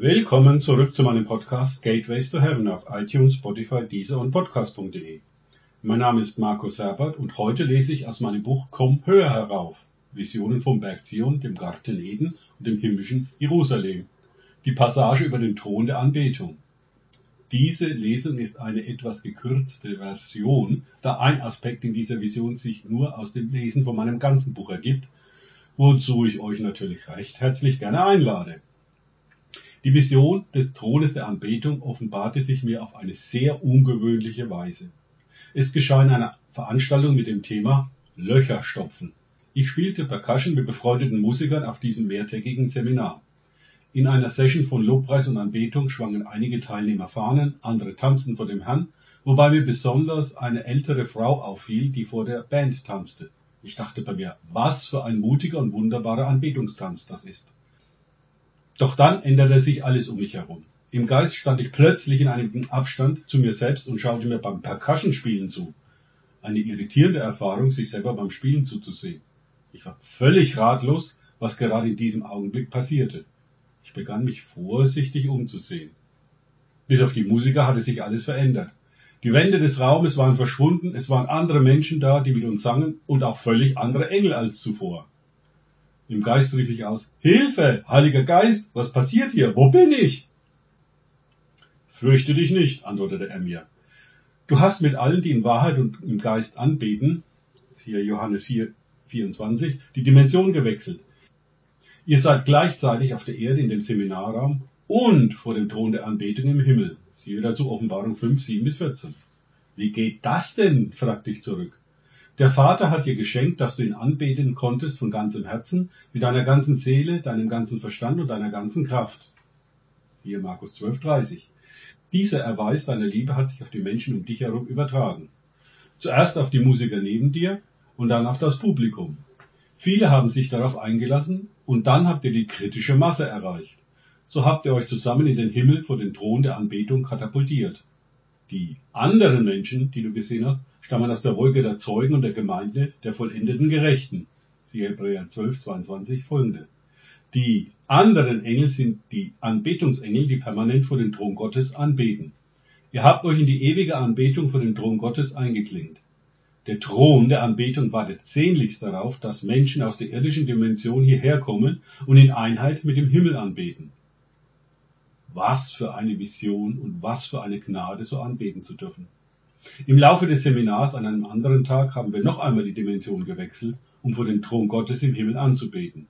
Willkommen zurück zu meinem Podcast Gateways to Heaven auf iTunes, Spotify, Deezer und Podcast.de. Mein Name ist Markus Serbert und heute lese ich aus meinem Buch Komm höher herauf. Visionen vom Berg Zion, dem Garten Eden und dem himmlischen Jerusalem. Die Passage über den Thron der Anbetung. Diese Lesung ist eine etwas gekürzte Version, da ein Aspekt in dieser Vision sich nur aus dem Lesen von meinem ganzen Buch ergibt, wozu ich euch natürlich recht herzlich gerne einlade. Die Vision des Thrones der Anbetung offenbarte sich mir auf eine sehr ungewöhnliche Weise. Es geschah in einer Veranstaltung mit dem Thema Löcher stopfen. Ich spielte Percussion mit befreundeten Musikern auf diesem mehrtägigen Seminar. In einer Session von Lobpreis und Anbetung schwangen einige Teilnehmer Fahnen, andere tanzten vor dem Herrn, wobei mir besonders eine ältere Frau auffiel, die vor der Band tanzte. Ich dachte bei mir, was für ein mutiger und wunderbarer Anbetungstanz das ist. Doch dann änderte sich alles um mich herum. Im Geist stand ich plötzlich in einem Abstand zu mir selbst und schaute mir beim Percussion-Spielen zu. Eine irritierende Erfahrung, sich selber beim Spielen zuzusehen. Ich war völlig ratlos, was gerade in diesem Augenblick passierte. Ich begann mich vorsichtig umzusehen. Bis auf die Musiker hatte sich alles verändert. Die Wände des Raumes waren verschwunden, es waren andere Menschen da, die mit uns sangen und auch völlig andere Engel als zuvor. Im Geist rief ich aus, Hilfe, Heiliger Geist, was passiert hier? Wo bin ich? Fürchte dich nicht, antwortete er mir. Du hast mit allen, die in Wahrheit und im Geist anbeten, siehe Johannes 4, 24, die Dimension gewechselt. Ihr seid gleichzeitig auf der Erde in dem Seminarraum und vor dem Thron der Anbetung im Himmel. Siehe dazu Offenbarung 5, 7 bis 14. Wie geht das denn? fragte ich zurück. Der Vater hat dir geschenkt, dass du ihn anbeten konntest von ganzem Herzen, mit deiner ganzen Seele, deinem ganzen Verstand und deiner ganzen Kraft. Siehe Markus 12, 30. Dieser Erweis deiner Liebe hat sich auf die Menschen um dich herum übertragen. Zuerst auf die Musiker neben dir und dann auf das Publikum. Viele haben sich darauf eingelassen und dann habt ihr die kritische Masse erreicht. So habt ihr euch zusammen in den Himmel vor den Thron der Anbetung katapultiert. Die anderen Menschen, die du gesehen hast, stammen aus der Wolke der Zeugen und der Gemeinde der vollendeten Gerechten. Siehe Hebräer 12, 22 folgende. Die anderen Engel sind die Anbetungsengel, die permanent vor den Thron Gottes anbeten. Ihr habt euch in die ewige Anbetung vor den Thron Gottes eingeklingt. Der Thron der Anbetung wartet sehnlichst darauf, dass Menschen aus der irdischen Dimension hierher kommen und in Einheit mit dem Himmel anbeten. Was für eine Vision und was für eine Gnade, so anbeten zu dürfen. Im Laufe des Seminars an einem anderen Tag haben wir noch einmal die Dimension gewechselt, um vor den Thron Gottes im Himmel anzubeten.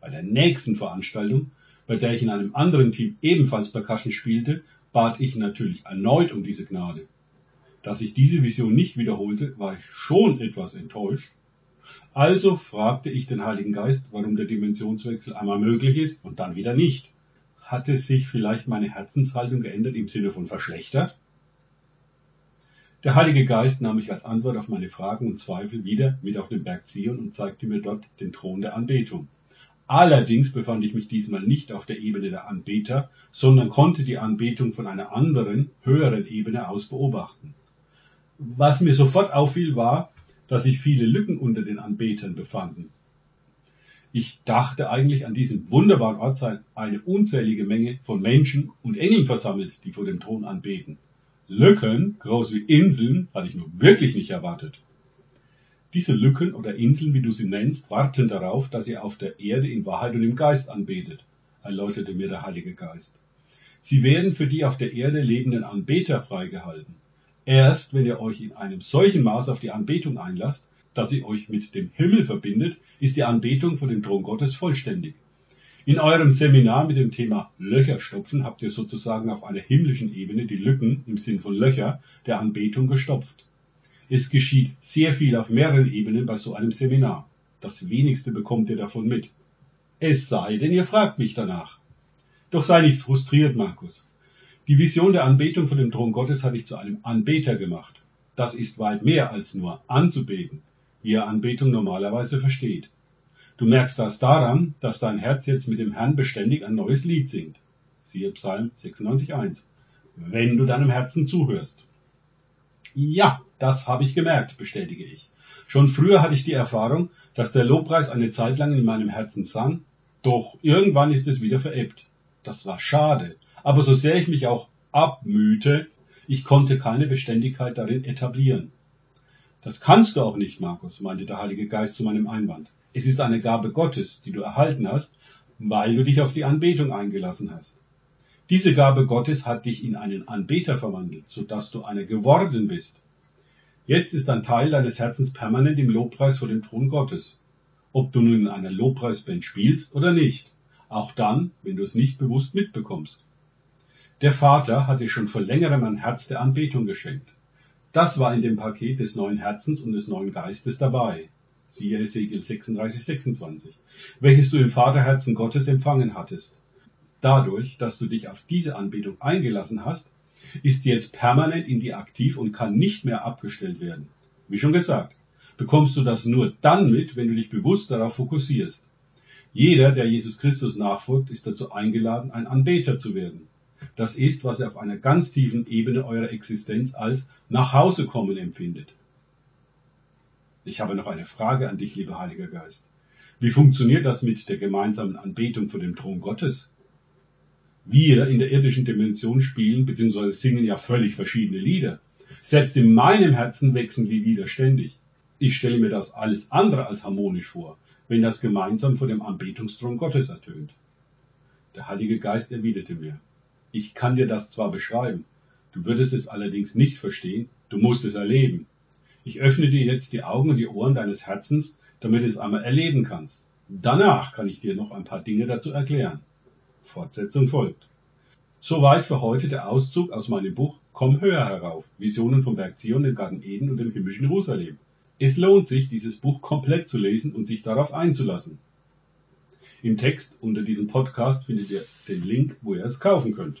Bei der nächsten Veranstaltung, bei der ich in einem anderen Team ebenfalls Percussion spielte, bat ich natürlich erneut um diese Gnade. Da sich diese Vision nicht wiederholte, war ich schon etwas enttäuscht. Also fragte ich den Heiligen Geist, warum der Dimensionswechsel einmal möglich ist und dann wieder nicht. Hatte sich vielleicht meine Herzenshaltung geändert im Sinne von verschlechtert? Der Heilige Geist nahm mich als Antwort auf meine Fragen und Zweifel wieder mit auf den Berg Zion und zeigte mir dort den Thron der Anbetung. Allerdings befand ich mich diesmal nicht auf der Ebene der Anbeter, sondern konnte die Anbetung von einer anderen, höheren Ebene aus beobachten. Was mir sofort auffiel, war, dass sich viele Lücken unter den Anbetern befanden. Ich dachte eigentlich, an diesem wunderbaren Ort sei eine unzählige Menge von Menschen und Engeln versammelt, die vor dem Thron anbeten. Lücken, groß wie Inseln, hatte ich nur wirklich nicht erwartet. Diese Lücken oder Inseln, wie du sie nennst, warten darauf, dass ihr auf der Erde in Wahrheit und im Geist anbetet, erläuterte mir der Heilige Geist. Sie werden für die auf der Erde lebenden Anbeter freigehalten. Erst wenn ihr euch in einem solchen Maß auf die Anbetung einlasst, dass sie euch mit dem Himmel verbindet, ist die Anbetung vor dem Thron Gottes vollständig. In eurem Seminar mit dem Thema Löcher stopfen habt ihr sozusagen auf einer himmlischen Ebene die Lücken im Sinn von Löcher der Anbetung gestopft. Es geschieht sehr viel auf mehreren Ebenen bei so einem Seminar. Das wenigste bekommt ihr davon mit. Es sei denn, ihr fragt mich danach. Doch sei nicht frustriert, Markus. Die Vision der Anbetung von dem Thron Gottes hat dich zu einem Anbeter gemacht. Das ist weit mehr als nur anzubeten, wie er Anbetung normalerweise versteht. Du merkst das daran, dass dein Herz jetzt mit dem Herrn beständig ein neues Lied singt. Siehe Psalm 96.1. Wenn du deinem Herzen zuhörst. Ja, das habe ich gemerkt, bestätige ich. Schon früher hatte ich die Erfahrung, dass der Lobpreis eine Zeit lang in meinem Herzen sang, doch irgendwann ist es wieder verebbt. Das war schade. Aber so sehr ich mich auch abmühte, ich konnte keine Beständigkeit darin etablieren. Das kannst du auch nicht, Markus, meinte der Heilige Geist zu meinem Einwand. Es ist eine Gabe Gottes, die du erhalten hast, weil du dich auf die Anbetung eingelassen hast. Diese Gabe Gottes hat dich in einen Anbeter verwandelt, so dass du einer geworden bist. Jetzt ist ein Teil deines Herzens permanent im Lobpreis vor dem Thron Gottes. Ob du nun in einer Lobpreisband spielst oder nicht. Auch dann, wenn du es nicht bewusst mitbekommst. Der Vater hat dir schon vor längerem ein Herz der Anbetung geschenkt. Das war in dem Paket des neuen Herzens und des neuen Geistes dabei. Siehe Ezekiel 36, 26. Welches du im Vaterherzen Gottes empfangen hattest. Dadurch, dass du dich auf diese Anbetung eingelassen hast, ist jetzt permanent in dir aktiv und kann nicht mehr abgestellt werden. Wie schon gesagt, bekommst du das nur dann mit, wenn du dich bewusst darauf fokussierst. Jeder, der Jesus Christus nachfolgt, ist dazu eingeladen, ein Anbeter zu werden. Das ist, was er auf einer ganz tiefen Ebene eurer Existenz als nach Hause kommen empfindet. Ich habe noch eine Frage an dich, lieber Heiliger Geist. Wie funktioniert das mit der gemeinsamen Anbetung vor dem Thron Gottes? Wir in der irdischen Dimension spielen bzw. singen ja völlig verschiedene Lieder. Selbst in meinem Herzen wechseln die Lieder ständig. Ich stelle mir das alles andere als harmonisch vor, wenn das gemeinsam vor dem Anbetungsthron Gottes ertönt. Der Heilige Geist erwiderte mir, ich kann dir das zwar beschreiben, du würdest es allerdings nicht verstehen, du musst es erleben. Ich öffne dir jetzt die Augen und die Ohren deines Herzens, damit du es einmal erleben kannst. Danach kann ich dir noch ein paar Dinge dazu erklären. Fortsetzung folgt. Soweit für heute der Auszug aus meinem Buch Komm höher herauf. Visionen vom Berg Zion, dem Garten Eden und dem himmlischen Jerusalem. Es lohnt sich, dieses Buch komplett zu lesen und sich darauf einzulassen. Im Text unter diesem Podcast findet ihr den Link, wo ihr es kaufen könnt.